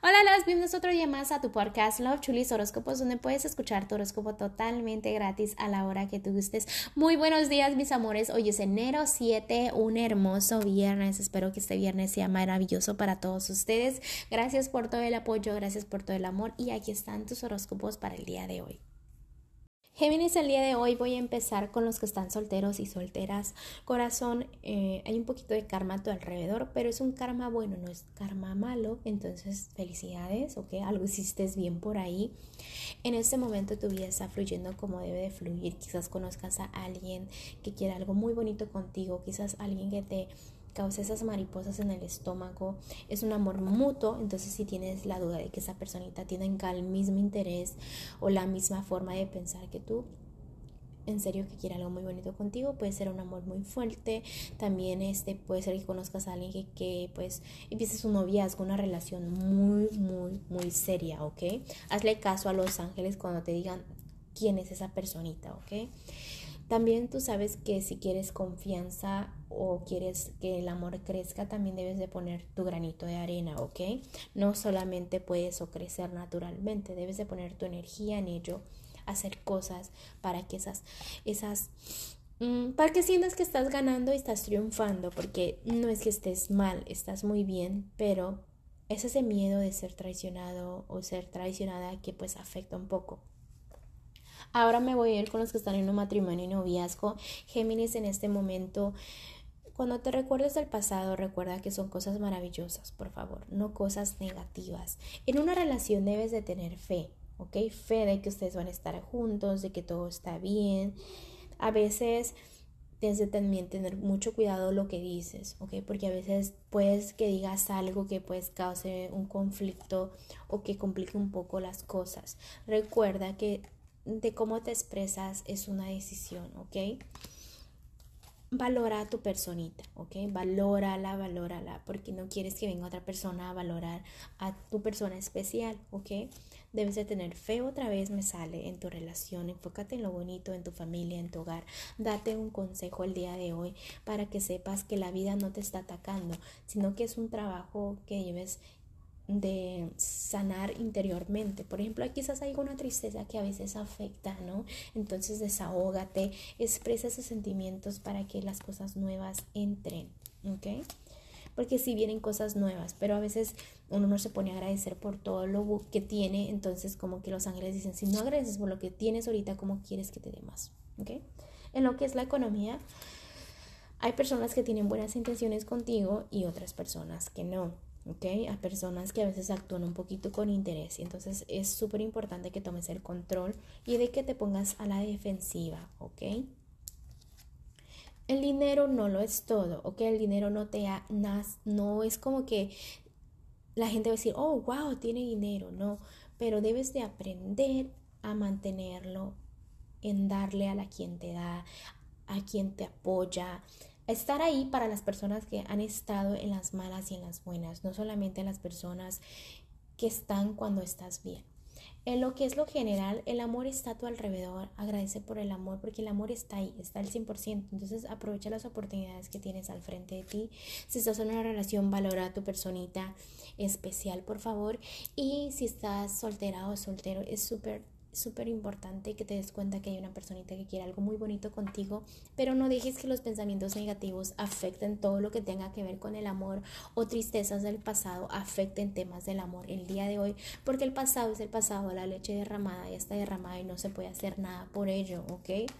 Hola, las bienvenidos otro día más a tu podcast Love Chulis Horóscopos, donde puedes escuchar tu horóscopo totalmente gratis a la hora que tú gustes. Muy buenos días, mis amores. Hoy es enero 7, un hermoso viernes. Espero que este viernes sea maravilloso para todos ustedes. Gracias por todo el apoyo, gracias por todo el amor y aquí están tus horóscopos para el día de hoy. Géminis, el día de hoy voy a empezar con los que están solteros y solteras. Corazón, eh, hay un poquito de karma a tu alrededor, pero es un karma bueno, no es karma malo. Entonces, felicidades, ¿ok? Algo hiciste bien por ahí. En este momento tu vida está fluyendo como debe de fluir. Quizás conozcas a alguien que quiera algo muy bonito contigo, quizás alguien que te causa esas mariposas en el estómago, es un amor mutuo, entonces si tienes la duda de que esa personita tiene el mismo interés o la misma forma de pensar que tú, en serio que quiere algo muy bonito contigo, puede ser un amor muy fuerte, también este puede ser que conozcas a alguien que, que pues empieces un noviazgo, una relación muy, muy, muy seria, ¿ok? Hazle caso a los ángeles cuando te digan quién es esa personita, ¿ok? También tú sabes que si quieres confianza o quieres que el amor crezca, también debes de poner tu granito de arena, ¿ok? No solamente puedes o crecer naturalmente, debes de poner tu energía en ello, hacer cosas para que esas, esas, mm, para que sientas que estás ganando y estás triunfando, porque no es que estés mal, estás muy bien, pero es ese miedo de ser traicionado o ser traicionada que pues afecta un poco. Ahora me voy a ir con los que están en un matrimonio y noviazgo. Géminis en este momento. Cuando te recuerdes del pasado, recuerda que son cosas maravillosas, por favor, no cosas negativas. En una relación debes de tener fe, ¿ok? Fe de que ustedes van a estar juntos, de que todo está bien. A veces tienes de también tener mucho cuidado lo que dices, ¿ok? Porque a veces puedes que digas algo que pues cause un conflicto o que complique un poco las cosas. Recuerda que de cómo te expresas es una decisión, ¿ok? Valora a tu personita, ¿ok? Valórala, valórala, porque no quieres que venga otra persona a valorar a tu persona especial, ¿ok? Debes de tener fe otra vez, me sale, en tu relación, enfócate en lo bonito, en tu familia, en tu hogar. Date un consejo el día de hoy para que sepas que la vida no te está atacando, sino que es un trabajo que lleves de sanar interiormente. Por ejemplo, quizás hay una tristeza que a veces afecta, ¿no? Entonces desahógate, expresa esos sentimientos para que las cosas nuevas entren, ¿ok? Porque si vienen cosas nuevas, pero a veces uno no se pone a agradecer por todo lo que tiene, entonces como que los ángeles dicen, si no agradeces por lo que tienes ahorita, ¿cómo quieres que te dé más? ¿Ok? En lo que es la economía, hay personas que tienen buenas intenciones contigo y otras personas que no. ¿Ok? A personas que a veces actúan un poquito con interés. Entonces es súper importante que tomes el control y de que te pongas a la defensiva, ¿ok? El dinero no lo es todo, ¿ok? El dinero no te ha, no es como que la gente va a decir, oh, wow, tiene dinero, no, pero debes de aprender a mantenerlo, en darle a la quien te da, a quien te apoya, estar ahí para las personas que han estado en las malas y en las buenas, no solamente en las personas que están cuando estás bien. En lo que es lo general, el amor está a tu alrededor, agradece por el amor porque el amor está ahí, está al 100%, entonces aprovecha las oportunidades que tienes al frente de ti. Si estás en una relación, valora a tu personita especial, por favor, y si estás soltera o soltero, es súper súper importante que te des cuenta que hay una personita que quiere algo muy bonito contigo, pero no dejes que los pensamientos negativos afecten todo lo que tenga que ver con el amor o tristezas del pasado afecten temas del amor el día de hoy, porque el pasado es el pasado, la leche derramada ya está derramada y no se puede hacer nada por ello, ¿ok?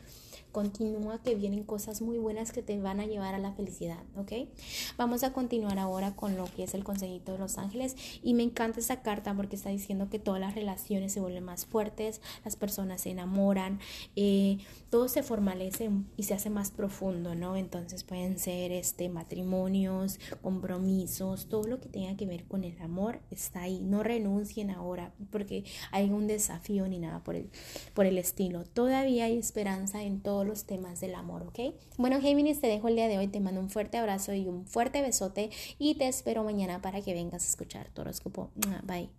Continúa que vienen cosas muy buenas que te van a llevar a la felicidad, ¿ok? Vamos a continuar ahora con lo que es el consejito de los ángeles y me encanta esa carta porque está diciendo que todas las relaciones se vuelven más fuertes, las personas se enamoran, eh, todo se formalece y se hace más profundo, ¿no? Entonces pueden ser este matrimonios, compromisos, todo lo que tenga que ver con el amor está ahí. No renuncien ahora porque hay un desafío ni nada por el, por el estilo. Todavía hay esperanza en todo los temas del amor, ¿ok? Bueno, Géminis, te dejo el día de hoy, te mando un fuerte abrazo y un fuerte besote y te espero mañana para que vengas a escuchar tu horóscopo. Bye.